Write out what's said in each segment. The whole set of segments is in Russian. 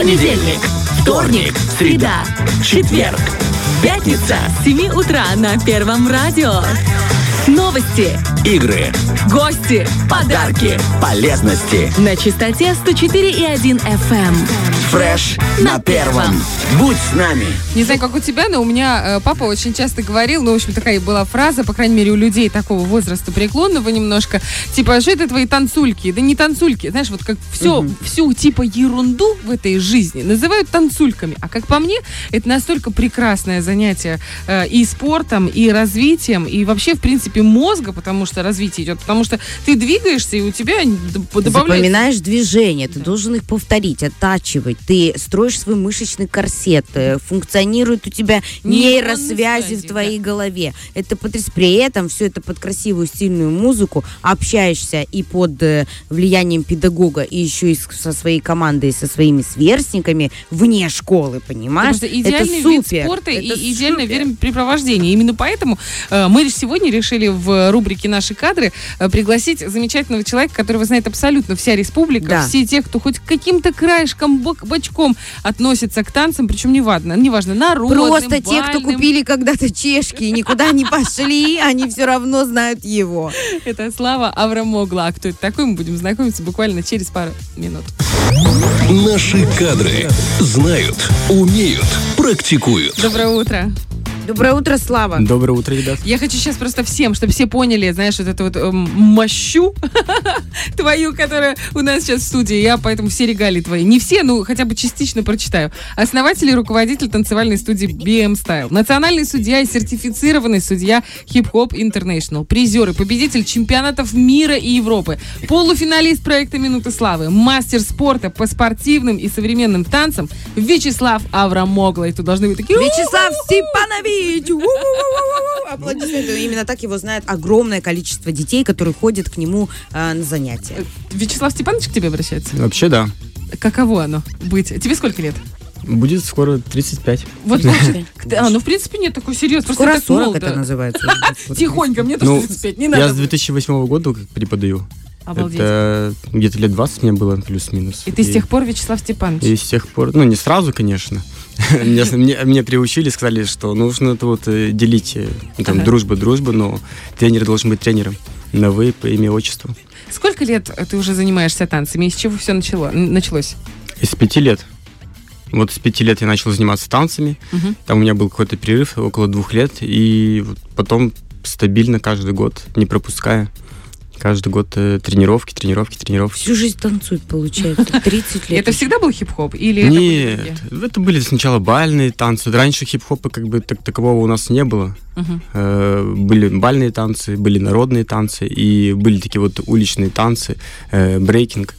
Понедельник, вторник, среда, четверг, пятница. С 7 утра на Первом радио. Новости, Игры, гости подарки, полезности. на частоте 104,1 FM. Фреш на первом. Будь с нами. Не знаю, как у тебя, но у меня э, папа очень часто говорил, ну, в общем, такая была фраза, по крайней мере, у людей такого возраста преклонного немножко, типа, что это твои танцульки? Да не танцульки, знаешь, вот как все, всю типа ерунду в этой жизни называют танцульками. А как по мне, это настолько прекрасное занятие э, и спортом, и развитием, и вообще, в принципе, мозга, потому что развитие идет, потому что ты двигаешься, и у тебя добавляется... Запоминаешь движения, ты должен их повторить, оттачивать. Ты строишь свой мышечный корсет, э, функционируют у тебя нейросвязи связи, в твоей голове. Это потряс- При этом все это под красивую стильную музыку, общаешься и под э, влиянием педагога, и еще и со своей командой, со своими сверстниками вне школы, понимаешь? Что идеальный это вид супер. спорта это и идеальное супер. времяпрепровождение. Именно поэтому э, мы сегодня решили в рубрике «Наши кадры» пригласить замечательного человека, которого знает абсолютно вся республика, Да. все те, кто хоть каким-то краешком, бок- бочком относится к танцам, причем неважно, неважно, народным, Просто те, кто купили когда-то чешки и никуда не пошли, они все равно знают его. Это Слава Аврамогла. А кто это такой, мы будем знакомиться буквально через пару минут. Наши кадры знают, умеют, практикуют. Доброе утро. Доброе утро, Слава. Доброе утро, ребят. Я хочу сейчас просто всем, чтобы все поняли, знаешь, вот эту вот эм, мощу твою, которая у нас сейчас в студии. Я поэтому все регалии твои. Не все, ну хотя бы частично прочитаю. Основатель и руководитель танцевальной студии BM Style. Национальный судья и сертифицированный судья Hip Hop International. Призер и победитель чемпионатов мира и Европы. Полуфиналист проекта «Минуты славы». Мастер спорта по спортивным и современным танцам Вячеслав Аврамогла. И тут должны быть такие... Вячеслав Степанович! У-у-у-у-у-у! Аплодисменты. Именно так его знает огромное количество детей, которые ходят к нему э, на занятия. Вячеслав Степанович к тебе обращается? Вообще, да. Каково оно быть? Тебе сколько лет? Будет скоро 35. Вот вообще. А, ну в принципе нет такой серьезно. Просто Скоро так 40 молодо. это называется. Тихонько, мне тоже Ну, 35, не Я надо. с 2008 года как преподаю. Обалдеть. Это где-то лет 20 мне было, плюс-минус. И ты с тех пор Вячеслав Степанович. И с тех пор, ну, не сразу, конечно. Меня, мне, меня приучили, сказали, что нужно это вот э, делить, э, там, Ага. дружба, дружба, но тренер должен быть тренером. На вы, по имя, отчеству. Сколько лет ты уже занимаешься танцами? И с чего все начало, началось? Из пяти лет. Вот с пяти лет я начал заниматься танцами. Мгм. Там у меня был какой-то перерыв около двух лет. И потом стабильно каждый год, не пропуская, каждый год э, тренировки, тренировки, тренировки. Всю жизнь танцует, получается. 30 лет. Это всегда был хип-хоп? Или это были Нет, это были сначала бальные танцы. Раньше хип-хопа как бы так такового у нас не было. Э, были бальные танцы, были народные танцы и были такие вот уличные танцы, э, брейкинг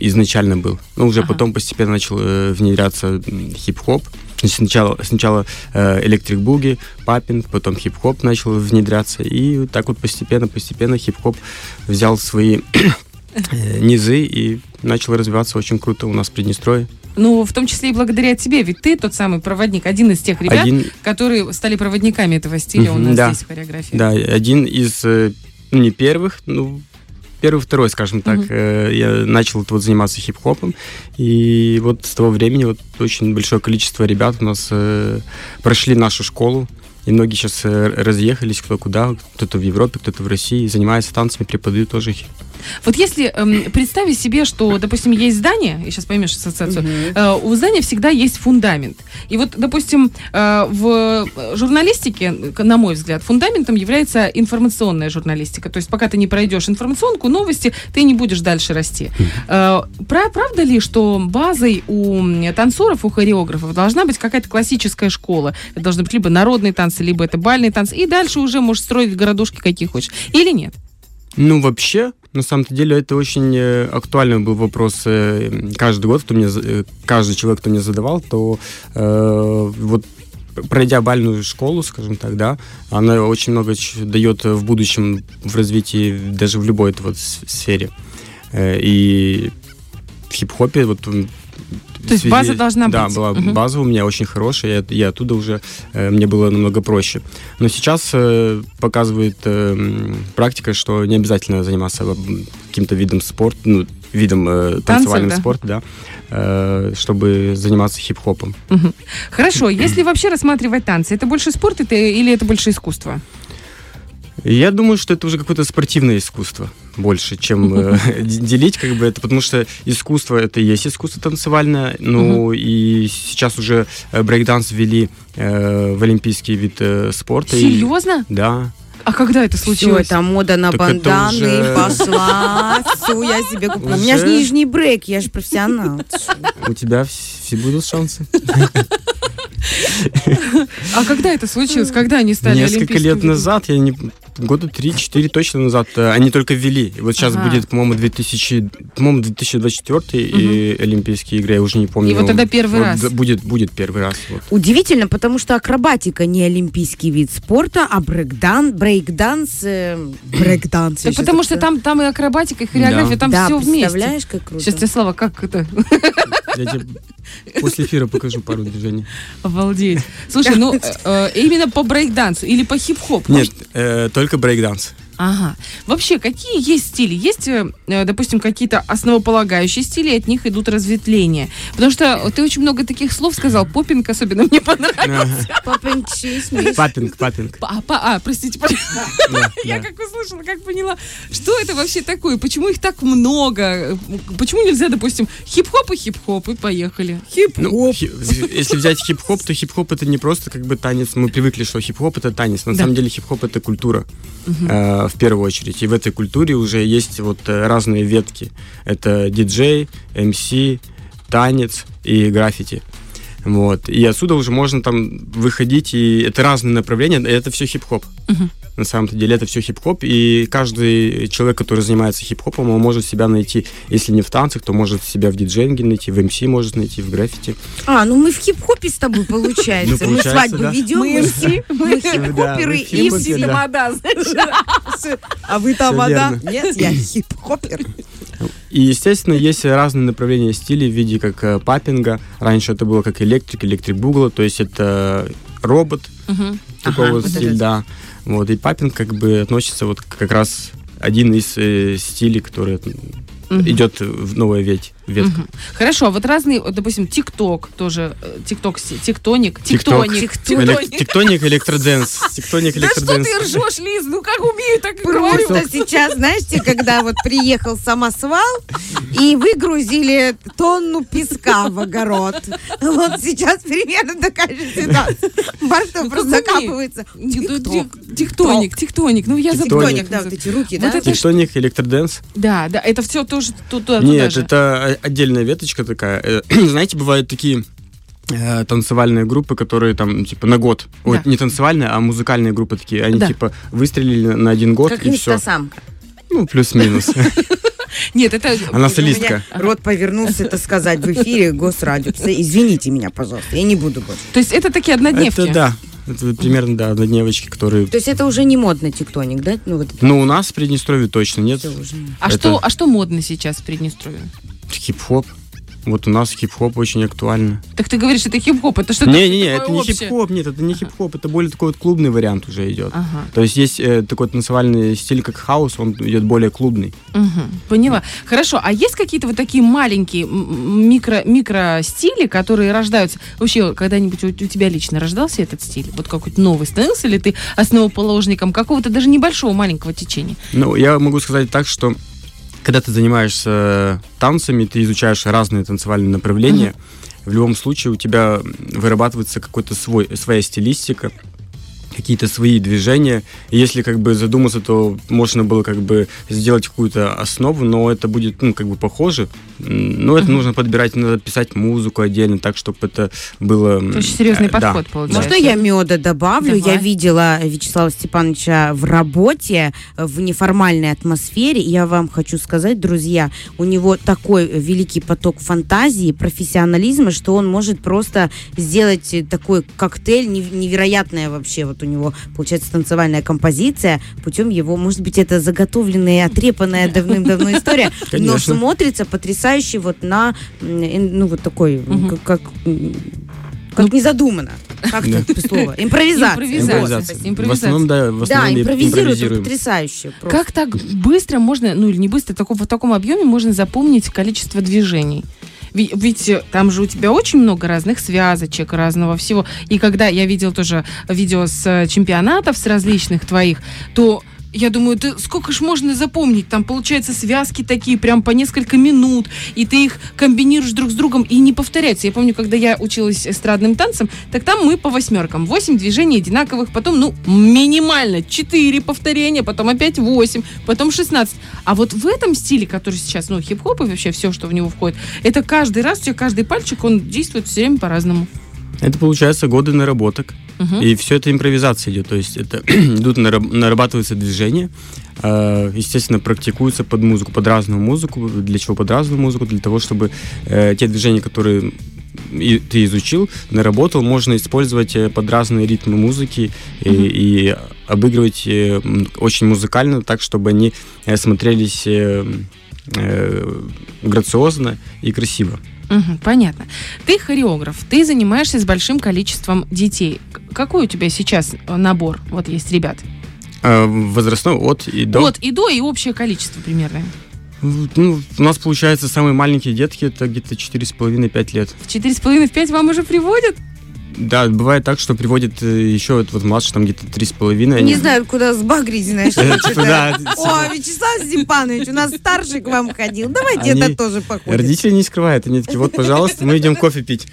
изначально был. Но уже Ага. потом постепенно начал внедряться хип-хоп. Значит, Сначала, сначала электрик буги, папинг, потом хип-хоп начал внедряться. И так вот постепенно, постепенно хип-хоп взял свои э, низы и начал развиваться очень круто у нас в Приднестровье. Ну, в том числе и благодаря тебе, ведь ты тот самый проводник, один из тех ребят, Один, которые стали проводниками этого стиля у нас да. здесь в хореографии. Да, один из, э, ну, не первых, ну, первый, второй, скажем так. Э, Я начал вот заниматься хип-хопом, и вот с того времени вот очень большое количество ребят у нас э, прошли нашу школу, и многие сейчас э, разъехались кто куда, кто-то в Европе, кто-то в России, занимается танцами, преподают тоже хип Вот если эм, представить себе, что, допустим, есть здание, и сейчас поймешь ассоциацию, э, у здания всегда есть фундамент. И вот, допустим, э, в журналистике, на мой взгляд, фундаментом является информационная журналистика. То есть пока ты не пройдешь информационку, новости, ты не будешь дальше расти. Э, пра- правда ли, что базой у танцоров, у хореографов должна быть какая-то классическая школа? Это должны быть либо народные танцы, либо это бальные танцы, и дальше уже можешь строить городушки какие хочешь. Или нет? Ну, вообще, на самом-то деле, это очень э, актуальный был вопрос э, каждый год, кто мне, э, каждый человек, кто мне задавал, то э, вот пройдя бальную школу, скажем так, да, она очень много дает в будущем в развитии даже в любой этой вот сфере. И в хип-хопе вот То есть связи- база должна да, быть. была Мгм. база у меня очень хорошая, и, и оттуда уже э, мне было намного проще. Но сейчас э, показывает э, практика, что не обязательно заниматься каким-то видом спорта, ну, видом э, танцевального да? спорта, да, э, чтобы заниматься хип-хопом. Мгм. Хорошо, если вообще рассматривать танцы, это больше спорт это, или это больше искусство? Я думаю, что это уже какое-то спортивное искусство больше, чем э, делить как бы это, потому что искусство это и есть искусство танцевальное, ну и сейчас уже э, брейкданс ввели э, в олимпийский вид спорта. Серьезно? Да. А когда это Все, случилось? это мода на Так банданы уже- пошла. Все, я себе куплю. У меня же Уже? нижний брейк, я же профессионал. У тебя вс- все будут шансы. А когда это случилось? Когда они стали Несколько лет назад, я не года 3-4 точно назад, э, они только ввели. И вот сейчас Ага. будет, по-моему, 2000, по-моему, 2024 и Олимпийские игры, я уже не помню. И вот тогда первый Вот раз. да, Будет, будет первый раз. вот. Удивительно, потому что акробатика не олимпийский вид спорта, а брейкдан, брейкданс, э, брейкданс. Так потому что там, там и акробатика, и хореография, Да. там да, все вместе. представляешь, как круто. Сейчас тебе, Слава, как это? Я тебе после эфира покажу пару движений. Обалдеть. Слушай, ну э, именно по брейкдансу или по хип-хопу? Нет, э, только брейкданс. Ага. Вообще, какие есть стили? Есть, э, э, допустим, какие-то основополагающие стили, и от них идут разветвления. Потому что ты очень много таких слов сказал. Поппинг особенно мне понравился. Шесть Папинг, папинг. А, простите, Я как услышала, как поняла, что это вообще такое, почему их так много, почему нельзя, допустим, хип-хоп и хип-хоп, и поехали. Ну, хи- если взять хип-хоп, то хип-хоп это не просто как бы танец. Мы привыкли, что хип-хоп это танец. На самом деле хип-хоп это культура в первую очередь. И в этой культуре уже есть вот э, разные ветки. Это диджей, МС, танец и граффити. Вот. И отсюда уже можно там выходить, и это разные направления, это все хип-хоп. На самом-то деле это все хип-хоп, и каждый человек, который занимается хип-хопом, он может себя найти, если не в танцах, то может себя в диджейнге найти, в МС может найти, в граффити. А, ну мы в хип-хопе с тобой, получается. Ну, Мы свадьбу да. ведем, мы все- мы хип-хоперы и да. тамада, А вы тамада? Нет, я хип-хопер. И, естественно, есть разные направления стилей в виде как э, паппинга. Раньше это было как электрик, электрик бугла, то есть это робот, такого Ага, стиля, да. Вот, и паппинг как бы относится вот как раз один из э, стилей, который идет в новая веть, ветка. Хорошо, а вот разные, вот, допустим, ТикТок тоже, э, ТикТок, тиктоник, Тикток. тиктоник, Элек- тиктоник. Электроденс. Да что электроденс. ты ржешь, Лиз, ну как умею, так и говорю. Просто сейчас, знаете, когда вот приехал самосвал, и выгрузили тонну песка в огород. Вот сейчас примерно такая же ситуация. Бартов Ну, просто закапывается. Тиктоник, тиктоник, ну я забыла. Тектоник, да, вот эти руки, да? это Тектоник, электроденс. Да, да, это все тоже ту- туда, туда Нет, это о- отдельная веточка такая. Э, Знаете, бывают такие э, танцевальные группы, которые там, типа, на год. Ой, Да. не танцевальные, а музыкальные группы такие. Они, Да. типа, выстрелили на- один год, Как и все. инстасамка. Ну, плюс-минус. Нет, это... Она солистка. рот повернулся это сказать в эфире Госрадио. Извините меня, пожалуйста, я не буду больше. То есть это такие однодневки? Это да. Это примерно, да, однодневочки, которые... То есть это уже не модно тектоник, да? Ну, вот это Ну, у нас в Приднестровье точно нет. А, Это- что, а что модно сейчас в Приднестровье? Хип-хоп. Вот у нас хип-хоп очень актуально. Так ты говоришь, это хип-хоп, это что-то Не-не-не, такое это не общее? хип-хоп, нет, это не хип-хоп, это более такой вот клубный вариант уже идет. Ага. То есть есть э, такой танцевальный стиль, как хаус, он идет более клубный. Мгм, поняла. Хорошо, а есть какие-то вот такие маленькие микро, микро-стили, которые рождаются? Вообще, когда-нибудь у, у тебя лично рождался этот стиль? Вот какой-то новый становился или ты основоположником какого-то даже небольшого маленького течения? Ну, я могу сказать так, что когда ты занимаешься танцами, ты изучаешь разные танцевальные направления, в любом случае у тебя вырабатывается какой-то свой, своя стилистика, какие-то свои движения. И если как бы задуматься, то можно было как бы сделать какую-то основу, но это будет, ну, как бы похоже. Но это нужно подбирать, надо писать музыку отдельно, так, чтобы это было... Это очень серьезный э, да. подход получается. Можно я меда добавлю? Давай. Я видела Вячеслава Степановича в работе, в неформальной атмосфере. Я вам хочу сказать, друзья, у него такой великий поток фантазии, профессионализма, что он может просто сделать такой коктейль нев- невероятная вообще. Вот у него получается танцевальная композиция путем его, может быть, это заготовленная, отрепанная давным-давно история, но смотрится потрясающе вот на, ну вот такой, Мгм. как, как, как не задумано. Как Да. это слово? Импровизация. Импровизация. Импровизация. В основном, да, в Да, основном и импровизируют потрясающе. просто. Как так быстро можно, ну или не быстро, такого, в таком объеме можно запомнить количество движений? Ви- Ведь э, там же у тебя очень много разных связочек, разного всего. И когда я видел тоже видео с э, чемпионатов, с различных твоих, то я думаю, ты сколько ж можно запомнить? Там, получается, связки такие, прям по несколько минут, и ты их комбинируешь друг с другом и не повторяются. Я помню, когда я училась эстрадным танцам, так там мы по восьмеркам. Восемь движений одинаковых, потом, ну, минимально четыре повторения, потом опять восемь, потом 16. А вот в этом стиле, который сейчас, ну, хип-хоп и вообще все, что в него входит, это каждый раз, у тебя каждый пальчик, он действует все время по-разному. Это получается годы наработок. Мгм. И все это импровизация идет. То есть это идут нараб- нарабатываются движения, э, естественно, практикуются под музыку, под разную музыку. Для чего под разную музыку? Для того, чтобы э, те движения, которые и ты изучил, наработал, можно использовать э, под разные ритмы музыки и, и обыгрывать очень музыкально, так, чтобы они смотрелись грациозно и красиво. Мгм, понятно. Ты хореограф, ты занимаешься с большим количеством детей. Какой у тебя сейчас э, набор? Вот есть ребят. Э, возрастной от и до. От и до, и общее количество примерно. Ну, у нас, получается, самые маленькие детки, это где-то 4,5-5 лет. В 4,5-5 вам уже приводят? Да, бывает так, что приводит э, еще вот, вот младше, там где-то 3,5. они- Не знаю, куда сбагрить, знаешь. Э, типа, да, О, Вячеслав Степанович, у нас старший к вам ходил. Давайте это тоже походит. Родители не скрывают, они такие, вот, пожалуйста, мы идем кофе пить.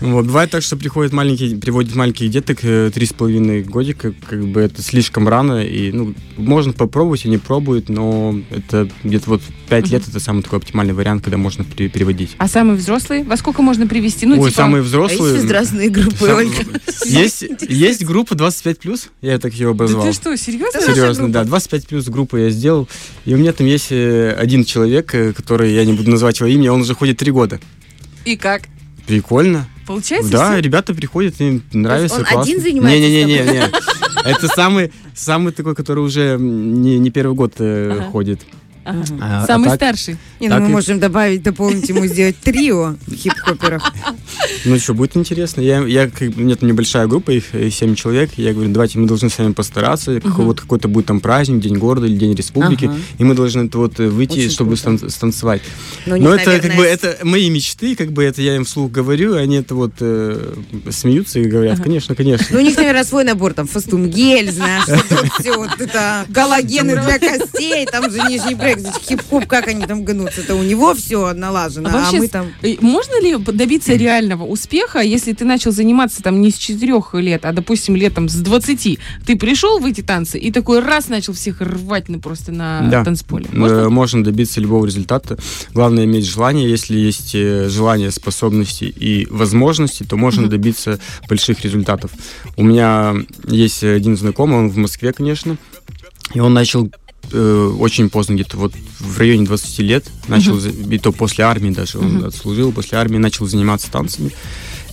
Вот, бывает так, что приходят маленькие, приводят маленьких деток, э, три с половиной годика, как бы это слишком рано, и, ну, можно попробовать, они пробуют, но это где-то вот 5 лет, это самый такой оптимальный вариант, когда можно пере- переводить. А самые взрослые? Во сколько можно привести? Ну, Ой, типа, самые А есть разные группы, Ольга? Есть, есть группа 25 плюс, я так ее Да обозвал. ты что, серьезно? Серьезно, группа. да. 25 плюс группу я сделал. И у меня там есть э, один человек, э, который, я не буду называть его имя, он уже ходит три года. И как? Прикольно. Получается да, всё? ребята приходят, им нравится. он классно. один занимается с Не-не-не. Это самый, самый такой, который уже не, не первый год э, Ага. ходит. Ага. А- а Самый так- старший. Не, ну Так мы и- можем добавить, дополнить ему, сделать трио хип-хоперов. Ну что, будет интересно. Я, я, как бы, у меня там небольшая группа, их э, 7 человек. Я говорю, давайте мы должны с вами постараться. Какой- Вот какой-то будет там праздник, День города или День республики. Ага. И мы должны это вот э, выйти, Очень чтобы круто. стан- станцевать. Но, у Но них, это как бы наверное, это мои мечты, как бы это я им вслух говорю, они это вот э, смеются и говорят, конечно, конечно. Ну, у них, наверное, свой набор, там, фастум-гель, знаешь, вот все, вот это, галогены для костей, там же нижний брейк, значит, хип-хоп, как они там гнутся, это у него все налажено, А а, вообще мы с- там... Э, Можно ли добиться реального успеха, если ты начал заниматься там не с 4 лет, а, допустим, летом с 20? Ты пришел в эти танцы и такой раз начал всех рвать на, просто на Да. танцполе. Э, Можно? Можно добиться любого результата. Главное иметь желание. Если есть э, желание, способности и возможности, то можно добиться больших результатов. У меня есть один знакомый, он в Москве, конечно, и он начал э, очень поздно, где-то вот в районе 20 лет, начал, за- и то после армии даже, он отслужил, после армии начал заниматься танцами,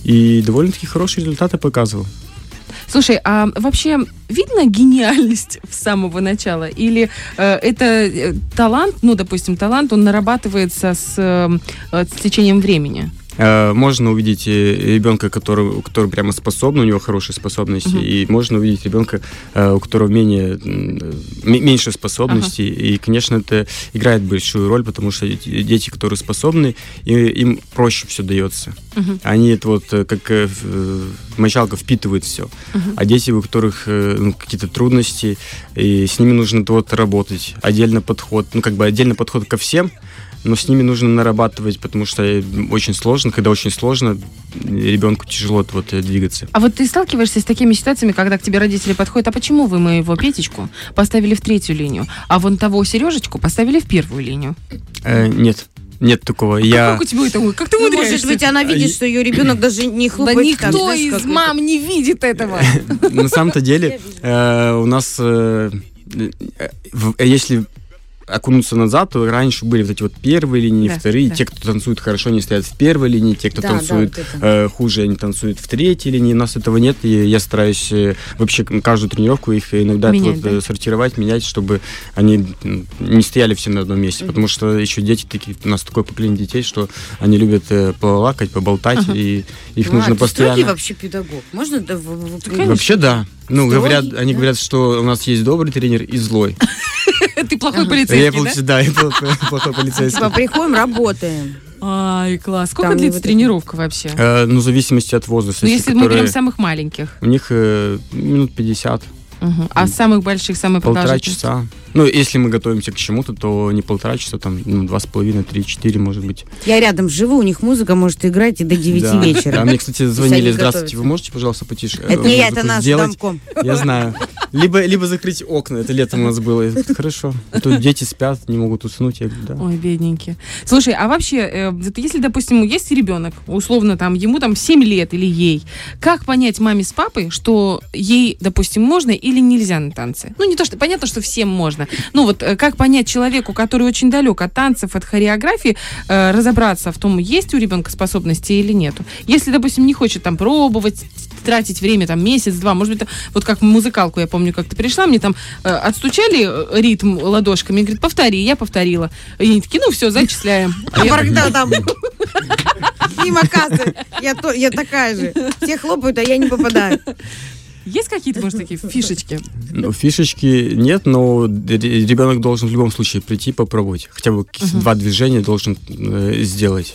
и довольно-таки хорошие результаты показывал. Слушай, а вообще видно гениальность с самого начала? Или э, это э, талант, ну, допустим, талант, он нарабатывается с, э, с течением времени? Э, Можно увидеть э, ребенка, который, который прямо способен, у него хорошие способности, и можно увидеть ребенка, э, у которого менее, меньше способностей. И, конечно, это играет большую роль, потому что дети, которые способны, им проще все дается. Они это вот как мочалка впитывают все. А дети, у которых ну, какие-то трудности, и с ними нужно вот работать, отдельно подход, ну как бы отдельно подход ко всем, но с ними нужно нарабатывать, потому что э, очень сложно, когда очень сложно, ребенку тяжело вот э, двигаться. А вот ты сталкиваешься с такими ситуациями, когда к тебе родители подходят, а почему вы моего Петечку поставили в третью линию, а вон того Сережечку поставили в первую линию? Э, нет, нет такого. Я... Как у тебя это? Как ты Ну, умудряешься? может быть, она видит, что ее ребенок даже не Да хлопает. так, никто знаешь, из это. мам не видит этого. На самом-то деле э, у нас, если окунуться назад, раньше были вот эти вот первые линии, Да, вторые. да. Те, кто танцует хорошо, они стоят в первой линии. Те, кто Да, да, танцует вот это. э, хуже, они танцуют в третьей линии. У нас этого нет. И я стараюсь э, вообще каждую тренировку их иногда Менять, вот, да? э, сортировать, менять, чтобы они не стояли все на одном месте. Потому что еще дети такие, у нас такое поколение детей, что они любят э, полакать, поболтать, и их Ну, нужно а ты строгий постоянно. вообще педагог. Можно да. Вообще да. Ну, говорят, они да? говорят, что у нас есть добрый тренер и злой. Ты плохой Я полицейский, да? получ- да, я плохой плохой полицейский. Типа приходим, работаем. Ай, класс. Сколько Там длится вот это- тренировка вообще? Э, Ну, в зависимости от возраста. Ну, если мы которые- берем самых маленьких. У них э, минут 50, Мгм. А самых больших, самые полтора часа. Ну, если мы готовимся к чему-то, то не полтора часа, там, ну, два с половиной, три, четыре, может быть. Я рядом живу, у них музыка может играть и до 9 Да. вечера. Да, мне, кстати, они звонили, готовятся. здравствуйте, вы можете, пожалуйста, потише э, Это не я, это наш сделать?» домком. Я знаю. Либо, либо закрыть окна, это летом у нас было. Я говорю, Хорошо. А Тут дети спят, не могут уснуть. Я говорю, да. Ой, бедненькие. Слушай, а вообще, э, если, допустим, есть ребенок, условно, там, ему там 7 лет или ей, как понять маме с папой, что ей, допустим, можно или нельзя на танцы? Ну, не то, что, понятно, что всем можно. Ну, вот э, как понять человеку, который очень далек от танцев, от хореографии, э, разобраться в том, есть у ребенка способности или нету? Если, допустим, не хочет там пробовать, тратить время, там, месяц-два, может быть, вот как музыкалку, я помню, как ты пришла, мне там э, отстучали э, ритм ладошками, говорит, повтори, я повторила. И они такие, ну все, зачисляем. А Богдан там мимо кассы. Я, то, я такая же. Все хлопают, а я не попадаю. Есть какие-то, может, такие фишечки? Ну, фишечки нет, но ре- ребенок должен в любом случае прийти попробовать. Хотя бы два движения должен э, сделать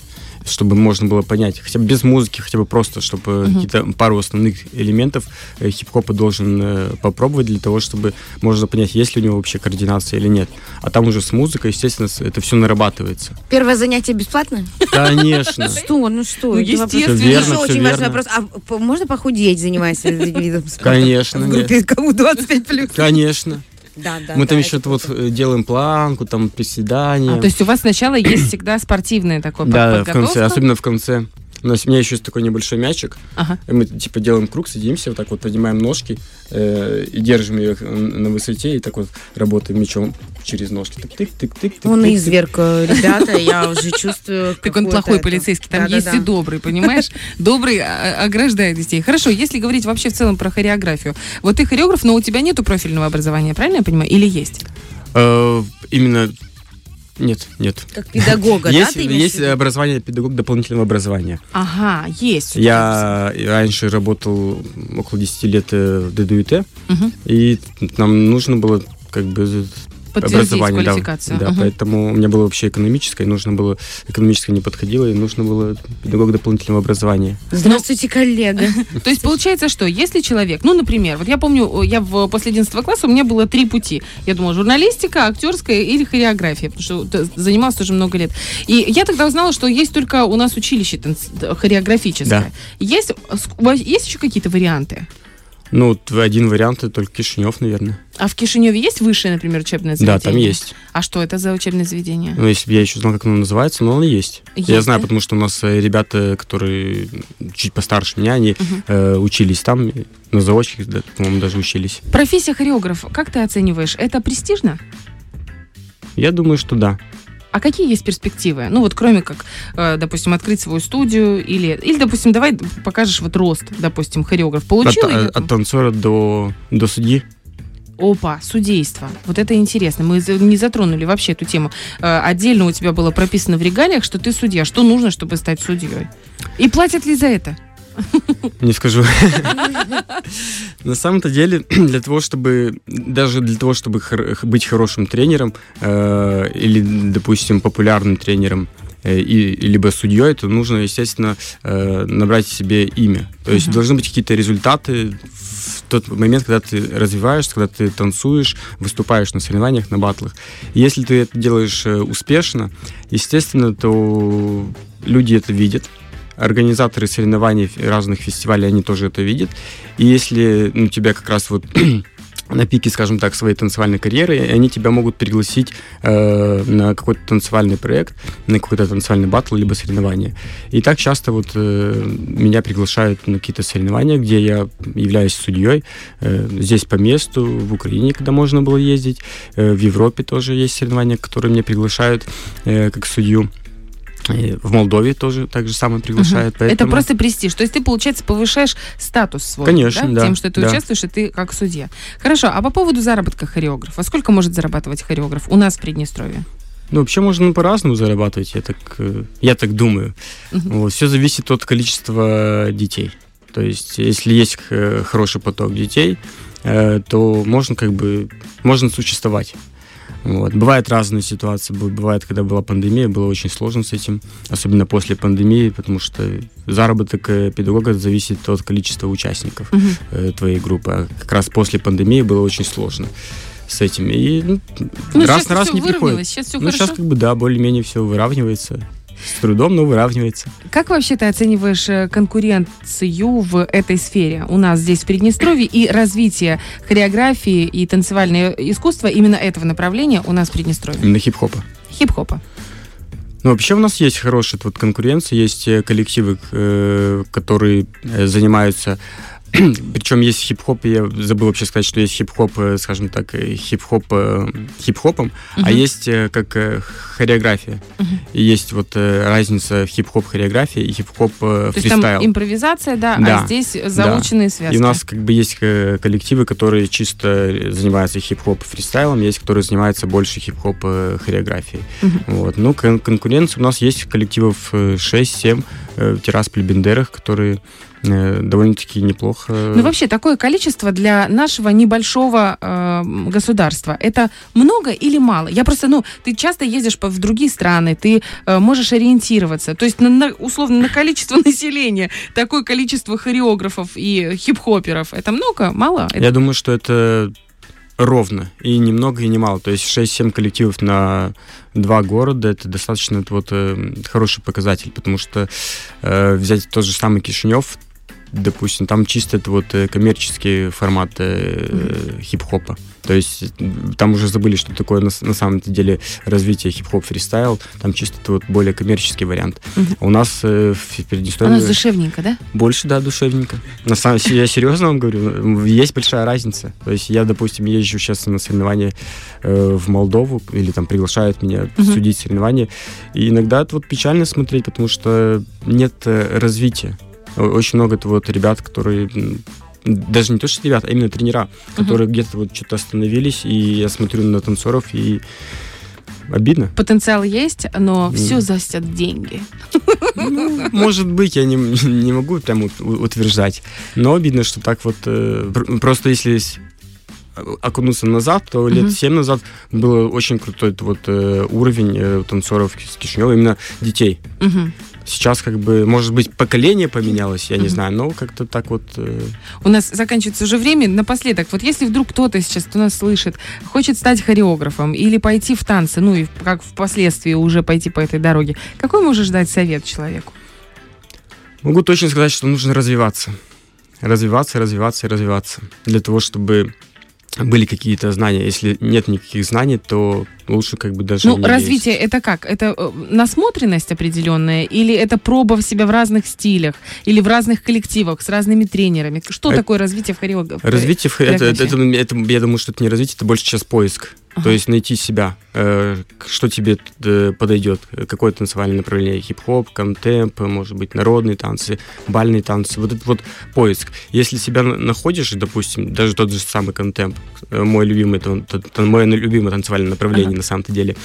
чтобы можно было понять, хотя бы без музыки, хотя бы просто, чтобы какие-то пару основных элементов э, хип-хопа должен э, попробовать для того, чтобы можно понять, есть ли у него вообще координация или нет. А там уже с музыкой, естественно, это все нарабатывается. Первое занятие бесплатно? Конечно. Что? Ну что? Ну, естественно. Еще очень важный вопрос. А можно похудеть, занимаясь этим видом спорта? Конечно, В группе кому 25 плюс. Конечно. Да, да. Мы там да, еще это вот круто. э, делаем планку, там приседания. А, то есть у вас сначала есть всегда спортивное такое под- Да, в подготовка? конце, особенно в конце. У нас у меня еще есть такой небольшой мячик. Ага. Мы типа делаем круг, садимся, вот так вот поднимаем ножки э, и держим ее на высоте, и так вот работаем мячом через ножки. Так, тык, тык, тык, тык, Он тык, изверг, э, ребята, я уже чувствую. Так он плохой это. полицейский, там есть Да-да-да. и добрый, понимаешь? Добрый а, ограждает детей. Хорошо, если говорить вообще в целом про хореографию. Вот ты хореограф, но у тебя нету профильного образования, правильно я понимаю? Или есть? Э, именно нет, нет. Как педагога, да, есть имеешь есть образование педагог дополнительного образования. Ага, есть. Я раньше работал около 10 лет э, в ДДУТ, Мгм. и нам нужно было как бы Подтвердить образование, да. квалификацию. Да, Мгм. поэтому у меня было вообще экономическое, нужно было, экономическое не подходило, и нужно было педагог дополнительного образования. Здравствуйте, коллега. То есть получается, что если человек, ну, например, вот я помню, я в после 11 класса, у меня было три пути. Я думала, журналистика, актерская или хореография, потому что т- занималась тоже много лет. И я тогда узнала, что есть только у нас училище д- хореографическое. Есть, вас есть еще какие-то варианты? Ну, один вариант это только Кишинев, наверное. А в Кишиневе есть высшее, например, учебное Да, заведение? там есть. А что это за учебное заведение? Ну, если бы я еще знал, как оно называется, но оно есть. Есть, я знаю, да? потому что у нас э, ребята, которые чуть постарше меня, они э, учились там, на заочке, да, по-моему, даже учились. Профессия хореограф, как ты оцениваешь? Это престижно? Я думаю, что да. А какие есть перспективы? Ну вот кроме как, э, допустим, открыть свою студию или, или, допустим, давай покажешь вот рост, допустим, хореограф. От, Получил или от- от танцора до, до судьи. Опа, судейство. Вот это интересно. Мы не затронули вообще эту тему. Э, Отдельно у тебя было прописано в регалиях, что ты судья. Что нужно, чтобы стать судьей? И платят ли за это? Не скажу. На самом-то деле, для того, чтобы даже для того, чтобы хор- быть хорошим тренером э, или, допустим, популярным тренером э, и либо судьей, то нужно, естественно, э, набрать себе имя. То есть Мгм. должны быть какие-то результаты в тот момент, когда ты развиваешься, когда ты танцуешь, выступаешь на соревнованиях, на батлах. Если ты это делаешь э, успешно, естественно, то люди это видят, организаторы соревнований разных фестивалей, они тоже это видят. И если ну, тебя как раз вот на пике, скажем так, своей танцевальной карьеры, и они тебя могут пригласить э, на какой-то танцевальный проект, на какой-то танцевальный батл, либо соревнование. И так часто вот э, меня приглашают на какие-то соревнования, где я являюсь судьей. Э, здесь по месту, в Украине, когда можно было ездить, э, в Европе тоже есть соревнования, которые меня приглашают э, как судью. И в Молдове тоже так же самое приглашают. Это поэтому- просто престиж. То есть ты, получается, повышаешь статус свой. Конечно, да, Тем, что ты да. участвуешь, и ты как судья. Хорошо, а по поводу заработка хореографа. Сколько может зарабатывать хореограф у нас в Приднестровье? Ну, вообще можно по-разному зарабатывать, я так, э, я так думаю. Вот, все зависит от количества детей. То есть, если есть э, хороший поток детей, э, то можно как бы, можно существовать. Вот. Бывают разные ситуации. Бывает, когда была пандемия, было очень сложно с этим, особенно после пандемии, потому что заработок э, педагога зависит от количества участников э, твоей группы. А как раз после пандемии было очень сложно с этим. И ну, Ну, раз на раз не приходит. сейчас все ну, хорошо. сейчас как бы, да, более-менее все выравнивается. С трудом, но выравнивается. Как вообще ты оцениваешь э, конкуренцию в этой сфере у нас здесь в Приднестровье и развитие хореографии и танцевального искусства именно этого направления у нас в Приднестровье? Именно хип-хопа. Хип-хопа. Ну, вообще у нас есть хорошая вот конкуренция, есть э, коллективы, э, которые занимаются причем есть хип-хоп, я забыл вообще сказать, что есть хип-хоп, э, скажем так, э, хип-хоп э, хип-хопом, а Мгм. есть как хореография. И есть вот разница в хип-хоп хореографии и хип-хоп э, То есть фристайл. там импровизация, да, а Да, здесь заученные связки. И у нас как бы есть коллективы, которые чисто занимаются хип-хоп фристайлом, есть, которые занимаются больше хип-хоп хореографией. Мгм. Вот. Ну, кон- конкуренция у нас есть коллективов э, 6-7 э, в Тирасполе, Бендерах, которые довольно-таки неплохо. Ну, вообще, такое количество для нашего небольшого э, государства, это много или мало? Я просто, ну, ты часто ездишь по, в другие страны, ты э, можешь ориентироваться. То есть, на, на- условно, на количество населения, такое количество хореографов и хип-хоперов, это много, мало? Это- Я думаю, что это ровно, и ни много, и не мало. То есть 6-7 коллективов на два города, это достаточно вот, э, хороший показатель, потому что э, взять тот же самый Кишинев, допустим, там чисто это вот э, коммерческий формат э, хип-хопа. То есть там уже забыли, что такое на, на самом деле развитие хип-хоп фристайл. Там чисто это вот более коммерческий вариант. А у нас э, в У Приднестровье нас душевненько, да? больше, да, душевненько. На самом деле, я серьезно вам говорю, есть большая разница. То есть я, допустим, езжу сейчас на соревнования э, в Молдову, или там приглашают меня Мгм. судить соревнования, и иногда это вот печально смотреть, потому что нет э, развития. Очень много вот ребят, которые даже не то, что ребят, а именно тренера, которые где-то вот что-то остановились, и я смотрю на танцоров, и обидно. Потенциал есть, но М. все застят деньги. Ну, может быть, я не, не могу прям ут- утверждать. Но обидно, что так вот... э, пр- просто если с- окунуться назад, то лет Мгм. 7 назад был очень крутой вот э, уровень э, танцоров с Кишинева, именно детей. Мгм. Сейчас как бы, может быть, поколение поменялось, я не знаю, но как-то так вот... э, У нас заканчивается уже время. Напоследок, вот если вдруг кто-то сейчас, кто нас слышит, хочет стать хореографом или пойти в танцы, ну и как впоследствии уже пойти по этой дороге, какой можешь дать совет человеку? Могу точно сказать, что нужно развиваться. Развиваться, развиваться и развиваться. Для того, чтобы были какие-то знания. Если нет никаких знаний, то лучше как бы даже Ну, не развитие это как? Это э, насмотренность определенная или это проба в себя в разных стилях или в разных коллективах с разными тренерами? Что Это- такое развитие в хореографии? Развитие, в- это, это, хореографии. это- это- я думаю, что это не развитие, это больше сейчас поиск. Ага. То есть найти себя, э, что тебе э, подойдет, какое танцевальное направление, хип-хоп, контемп, может быть, народные танцы, бальные танцы, вот этот вот поиск. Если себя на- находишь, допустим, даже тот же самый контемп, э, мой любимый, тан- мое любимое танцевальное направление Ага. на самом-то деле,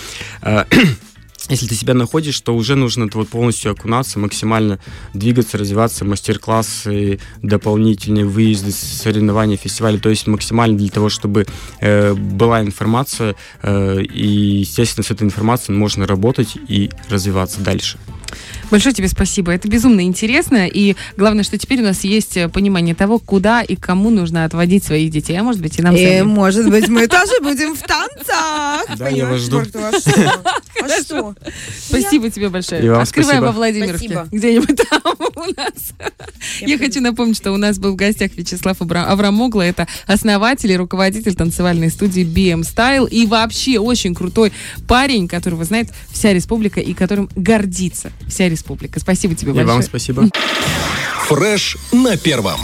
если ты себя находишь, то уже нужно вот полностью окунаться, максимально двигаться, развиваться, мастер-классы, дополнительные выезды, соревнования, фестивали, то есть максимально для того, чтобы э, была информация, э, и, естественно, с этой информацией можно работать и развиваться дальше. Большое тебе спасибо. Это безумно интересно. И главное, что теперь у нас есть э, понимание того, куда и кому нужно отводить своих детей. А может быть, и нам Э, самим. может быть, мы тоже будем в танцах. Да, я вас жду. А что? Хорошо. Спасибо тебе большое. И вам Открываем спасибо. во Владимировке. Спасибо. Где-нибудь там у нас. Я хочу напомнить, что у нас был в гостях Вячеслав Аврамогло. Это основатель и руководитель танцевальной студии BM Style. И вообще очень крутой парень, которого знает вся республика и которым гордится вся республика. Спасибо тебе И большое. вам спасибо. Фреш на первом.